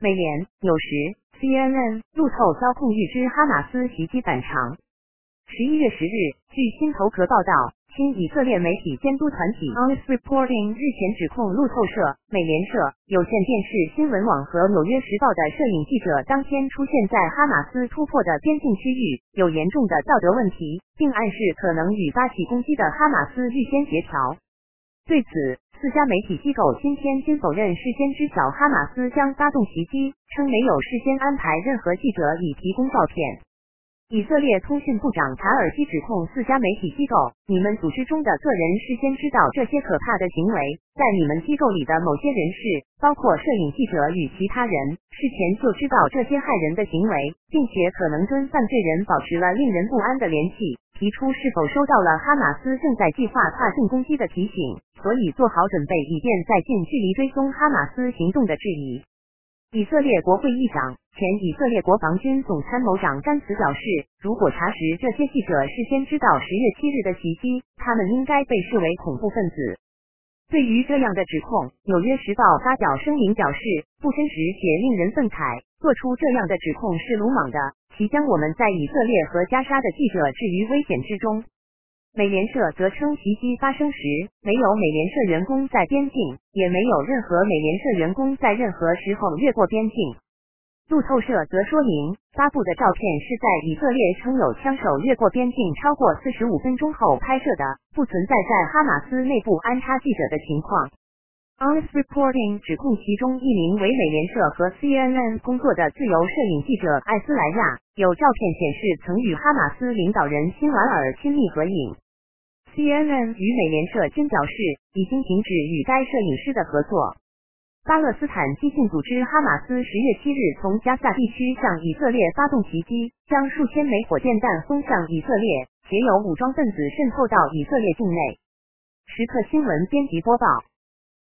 美联、纽时、CNN、路透遭控预知哈马斯袭击反常。十一月十日，据新头壳报道。新以色列媒体监督团体 Honest Reporting 日前指控路透社、美联社、有线电视新闻网和纽约时报的摄影记者当天出现在哈马斯突破的边境区域，有严重的道德问题，并暗示可能与发起攻击的哈马斯预先协调。对此，四家媒体机构今天均否认事先知晓哈马斯将发动袭击，称没有事先安排任何记者以提供照片。以色列通讯部长查尔基指控四家媒体机构：“你们组织中的个人事先知道这些可怕的行为，在你们机构里的某些人士，包括摄影记者与其他人，事前就知道这些害人的行为，并且可能跟犯罪人保持了令人不安的联系，提出是否收到了哈马斯正在计划跨境攻击的提醒，所以做好准备，以便在近距离追踪哈马斯行动的质疑。”以色列国会议长、前以色列国防军总参谋长甘茨表示，如果查实这些记者事先知道十月七日的袭击，他们应该被视为恐怖分子。对于这样的指控，《纽约时报》发表声明表示，不真实且令人愤慨，做出这样的指控是鲁莽的，其将我们在以色列和加沙的记者置于危险之中。美联社则称，袭击发生时没有美联社员工在边境，也没有任何美联社员工在任何时候越过边境。路透社则说明，发布的照片是在以色列称有枪手越过边境超过四十五分钟后拍摄的，不存在在哈马斯内部安插记者的情况。Honest Reporting 指控其中一名为美联社和 CNN 工作的自由摄影记者艾斯莱亚，有照片显示曾与哈马斯领导人辛瓦尔亲密合影。CNN 与美联社均表示，已经停止与该摄影师的合作。巴勒斯坦激进组织哈马斯十月七日从加萨地区向以色列发动袭击，将数千枚火箭弹轰向以色列，且有武装分子渗透到以色列境内。时刻新闻编辑播报。